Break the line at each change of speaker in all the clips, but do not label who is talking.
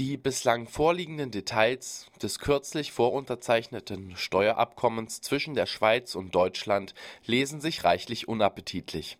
Die bislang vorliegenden Details des kürzlich vorunterzeichneten Steuerabkommens zwischen der Schweiz und Deutschland lesen sich reichlich unappetitlich.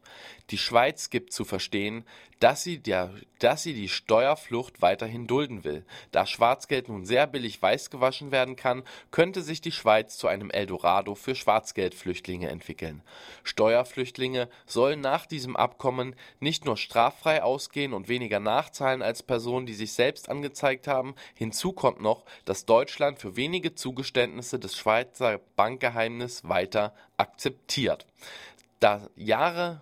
Die Schweiz gibt zu verstehen, dass sie, der, dass sie die Steuerflucht weiterhin dulden will. Da Schwarzgeld nun sehr billig weißgewaschen werden kann, könnte sich die Schweiz zu einem Eldorado für Schwarzgeldflüchtlinge entwickeln. Steuerflüchtlinge sollen nach diesem Abkommen nicht nur straffrei ausgehen und weniger nachzahlen als Personen, die sich selbst angezeigt haben. Hinzu kommt noch, dass Deutschland für wenige Zugeständnisse des Schweizer Bankgeheimnis weiter akzeptiert. Da Jahre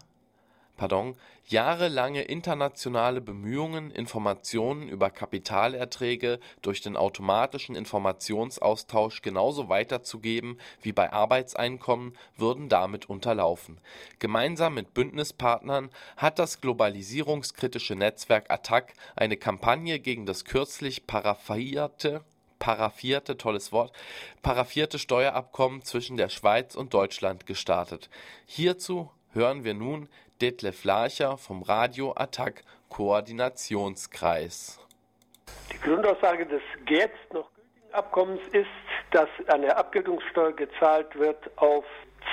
pardon, jahrelange internationale Bemühungen, Informationen über Kapitalerträge durch den automatischen Informationsaustausch genauso weiterzugeben wie bei Arbeitseinkommen, würden damit unterlaufen. Gemeinsam mit Bündnispartnern hat das globalisierungskritische Netzwerk ATTAC eine Kampagne gegen das kürzlich paraphierte paraffierte, tolles Wort, paraffierte Steuerabkommen zwischen der Schweiz und Deutschland gestartet. Hierzu hören wir nun Detlef Larcher vom Radio Attac Koordinationskreis.
Die Grundaussage des jetzt noch gültigen Abkommens ist, dass eine Abgeltungssteuer gezahlt wird auf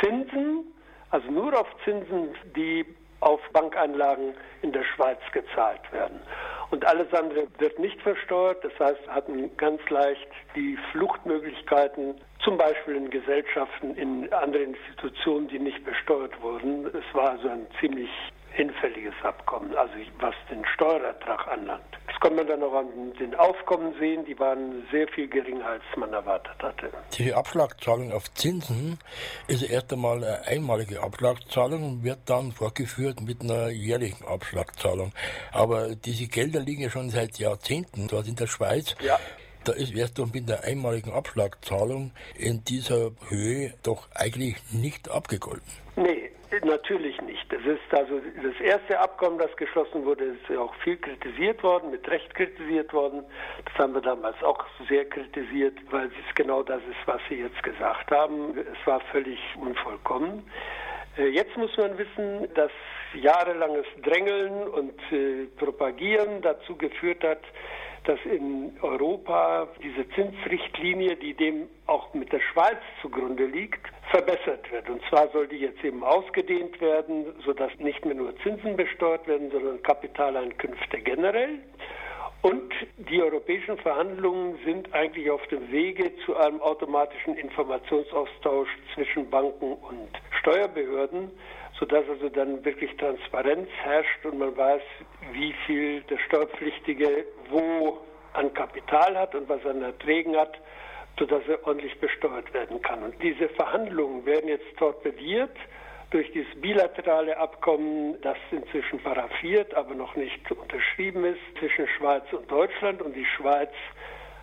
Zinsen, also nur auf Zinsen, die auf Bankeinlagen in der Schweiz gezahlt werden. Und alles andere wird nicht versteuert. Das heißt, hatten ganz leicht die Fluchtmöglichkeiten, zum Beispiel in Gesellschaften, in andere Institutionen, die nicht besteuert wurden. Es war also ein ziemlich hinfälliges Abkommen, also was den Steuerertrag anlangt. Das kann man dann auch an den Aufkommen sehen, die waren sehr viel geringer, als man erwartet hatte.
Die Abschlagszahlung auf Zinsen ist erst einmal eine einmalige Abschlagszahlung und wird dann fortgeführt mit einer jährlichen Abschlagszahlung. Aber diese Gelder liegen ja schon seit Jahrzehnten dort in der Schweiz. Ja. Da ist erst mit der einmaligen Abschlagszahlung in dieser Höhe doch eigentlich nicht abgegolten.
Nee, Natürlich nicht. Das ist also das erste Abkommen, das geschlossen wurde, ist auch viel kritisiert worden, mit Recht kritisiert worden. Das haben wir damals auch sehr kritisiert, weil es genau das ist, was Sie jetzt gesagt haben. Es war völlig unvollkommen. Äh, jetzt muss man wissen, dass jahrelanges Drängeln und äh, Propagieren dazu geführt hat, dass in Europa diese Zinsrichtlinie, die dem auch mit der Schweiz zugrunde liegt, verbessert wird. Und zwar soll die jetzt eben ausgedehnt werden, sodass nicht mehr nur Zinsen besteuert werden, sondern Kapitaleinkünfte generell. Und die europäischen Verhandlungen sind eigentlich auf dem Wege zu einem automatischen Informationsaustausch zwischen Banken und Steuerbehörden, sodass also dann wirklich Transparenz herrscht und man weiß, wie viel der Steuerpflichtige wo an Kapital hat und was er an Erträgen hat, sodass er ordentlich besteuert werden kann. Und diese Verhandlungen werden jetzt torpediert durch dieses bilaterale Abkommen, das inzwischen paraffiert, aber noch nicht unterschrieben ist zwischen Schweiz und Deutschland. Und die Schweiz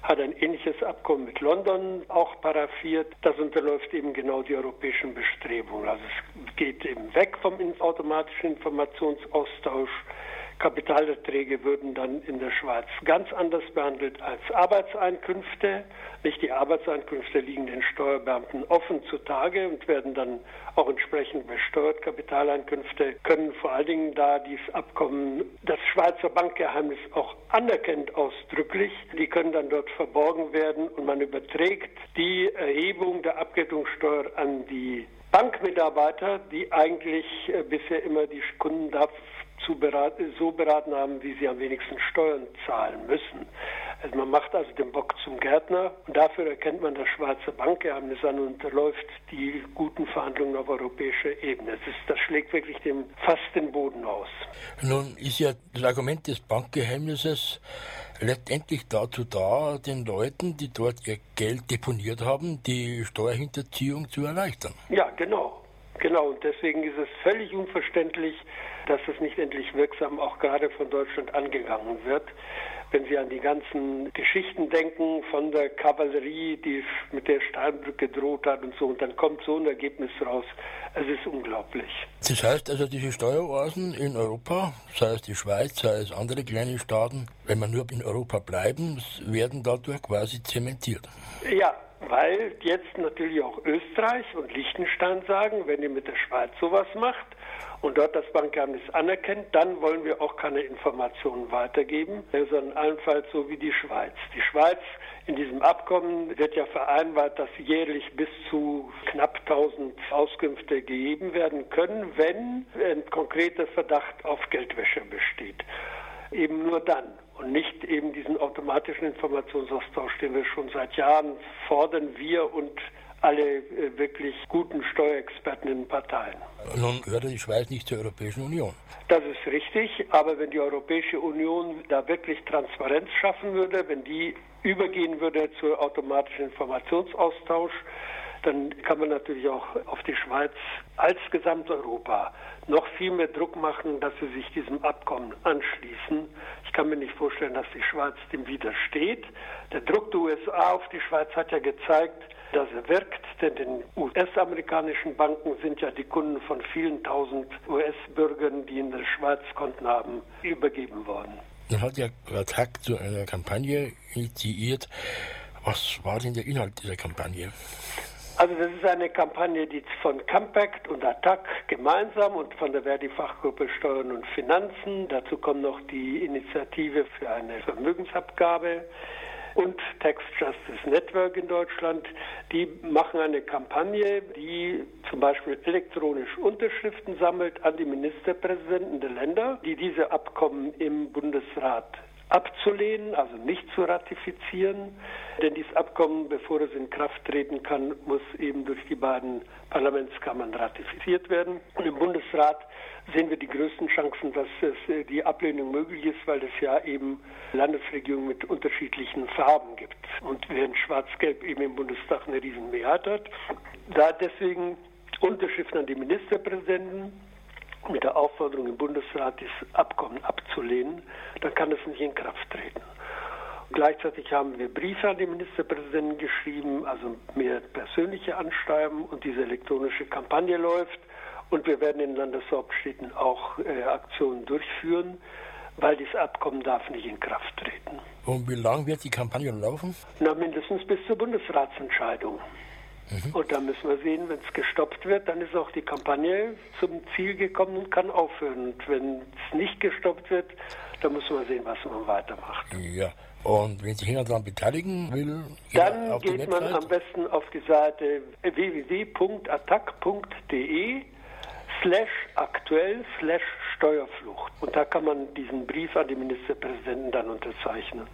hat ein ähnliches Abkommen mit London auch paraffiert. Das unterläuft eben genau die europäischen Bestrebungen. Also es geht eben weg vom automatischen Informationsaustausch Kapitalerträge würden dann in der Schweiz ganz anders behandelt als Arbeitseinkünfte. Nicht die Arbeitseinkünfte liegen den Steuerbeamten offen zutage und werden dann auch entsprechend besteuert. Kapitaleinkünfte können vor allen Dingen, da dieses Abkommen das Schweizer Bankgeheimnis auch anerkennt ausdrücklich, die können dann dort verborgen werden und man überträgt die Erhebung der Abgeltungssteuer an die Bankmitarbeiter, die eigentlich äh, bisher immer die Kunden dafür zu beraten, so beraten haben, wie sie am wenigsten Steuern zahlen müssen. Also man macht also den Bock zum Gärtner und dafür erkennt man das schwarze Bankgeheimnis an und unterläuft die guten Verhandlungen auf europäischer Ebene. Das, ist, das schlägt wirklich dem, fast den Boden aus.
Nun ist ja das Argument des Bankgeheimnisses letztendlich dazu da, den Leuten, die dort ihr Geld deponiert haben, die Steuerhinterziehung zu erleichtern.
Ja, genau. Genau, und deswegen ist es völlig unverständlich, dass es nicht endlich wirksam auch gerade von Deutschland angegangen wird. Wenn Sie an die ganzen Geschichten denken von der Kavallerie, die mit der Steinbrück gedroht hat und so, und dann kommt so ein Ergebnis raus. Es ist unglaublich.
Das heißt also, diese Steueroasen in Europa, sei es die Schweiz, sei es andere kleine Staaten, wenn man nur in Europa bleiben, werden dadurch quasi zementiert.
Ja, weil jetzt natürlich auch Österreich und Liechtenstein sagen, wenn ihr mit der Schweiz sowas macht und dort das Bankgeheimnis anerkennt, dann wollen wir auch keine Informationen weitergeben, sondern allenfalls so wie die Schweiz. Die Schweiz in diesem Abkommen wird ja vereinbart, dass jährlich bis zu knapp 1000 Auskünfte gegeben werden können, wenn ein konkreter Verdacht auf Geldwäsche besteht. Eben nur dann und nicht eben diesen automatischen Informationsaustausch, den wir schon seit Jahren fordern, wir und alle äh, wirklich guten Steuerexperten in den Parteien.
Nun gehört die Schweiz nicht zur Europäischen Union.
Das ist richtig, aber wenn die Europäische Union da wirklich Transparenz schaffen würde, wenn die übergehen würde zu automatischen Informationsaustausch, dann kann man natürlich auch auf die Schweiz als Gesamteuropa noch viel mehr Druck machen, dass sie sich diesem Abkommen anschließen. Ich kann mir nicht vorstellen, dass die Schweiz dem widersteht. Der Druck USA auf die Schweiz hat ja gezeigt, dass er wirkt, denn den US-amerikanischen Banken sind ja die Kunden von vielen tausend US-Bürgern, die in der Schweiz Konten haben, übergeben worden.
Dann hat ja Attac zu einer Kampagne initiiert. Was war denn der Inhalt dieser Kampagne?
Also das ist eine Kampagne, die von Compact und Attac gemeinsam und von der Verdi-Fachgruppe Steuern und Finanzen, dazu kommt noch die Initiative für eine Vermögensabgabe, und Tax Justice Network in Deutschland, die machen eine Kampagne, die zum Beispiel elektronisch Unterschriften sammelt an die Ministerpräsidenten der Länder, die diese Abkommen im Bundesrat abzulehnen, also nicht zu ratifizieren. Denn dieses Abkommen, bevor es in Kraft treten kann, muss eben durch die beiden Parlamentskammern ratifiziert werden. Und im Bundesrat sehen wir die größten Chancen, dass es äh, die Ablehnung möglich ist, weil es ja eben Landesregierungen mit unterschiedlichen Farben gibt. Und während Schwarz-Gelb eben im Bundestag eine Riesenmehrheit hat, da deswegen Unterschriften an die Ministerpräsidenten mit der Aufforderung im Bundesrat, dieses Abkommen abzulehnen, dann kann es nicht in Kraft treten. Gleichzeitig haben wir Briefe an die Ministerpräsidenten geschrieben, also mehr persönliche Anschreiben und diese elektronische Kampagne läuft. Und wir werden in Landeshauptstädten auch äh, Aktionen durchführen, weil dieses Abkommen darf nicht in Kraft treten.
Und wie lange wird die Kampagne laufen?
Na, mindestens bis zur Bundesratsentscheidung. Mhm. Und da müssen wir sehen, wenn es gestoppt wird, dann ist auch die Kampagne zum Ziel gekommen und kann aufhören. Und wenn es nicht gestoppt wird, dann muss man sehen, was man weitermacht.
Ja. Und wenn sich jemand daran beteiligen will,
dann geht man am besten auf die Seite www.attack.de slash aktuell slash Steuerflucht. Und da kann man diesen Brief an die Ministerpräsidenten dann unterzeichnen.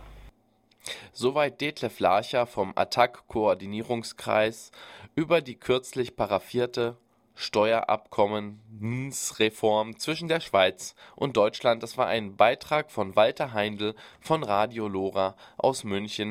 Soweit Detlef Larcher vom Attac-Koordinierungskreis über die kürzlich paraffierte Steuerabkommensreform zwischen der Schweiz und Deutschland. Das war ein Beitrag von Walter Heindl von Radio Lora aus München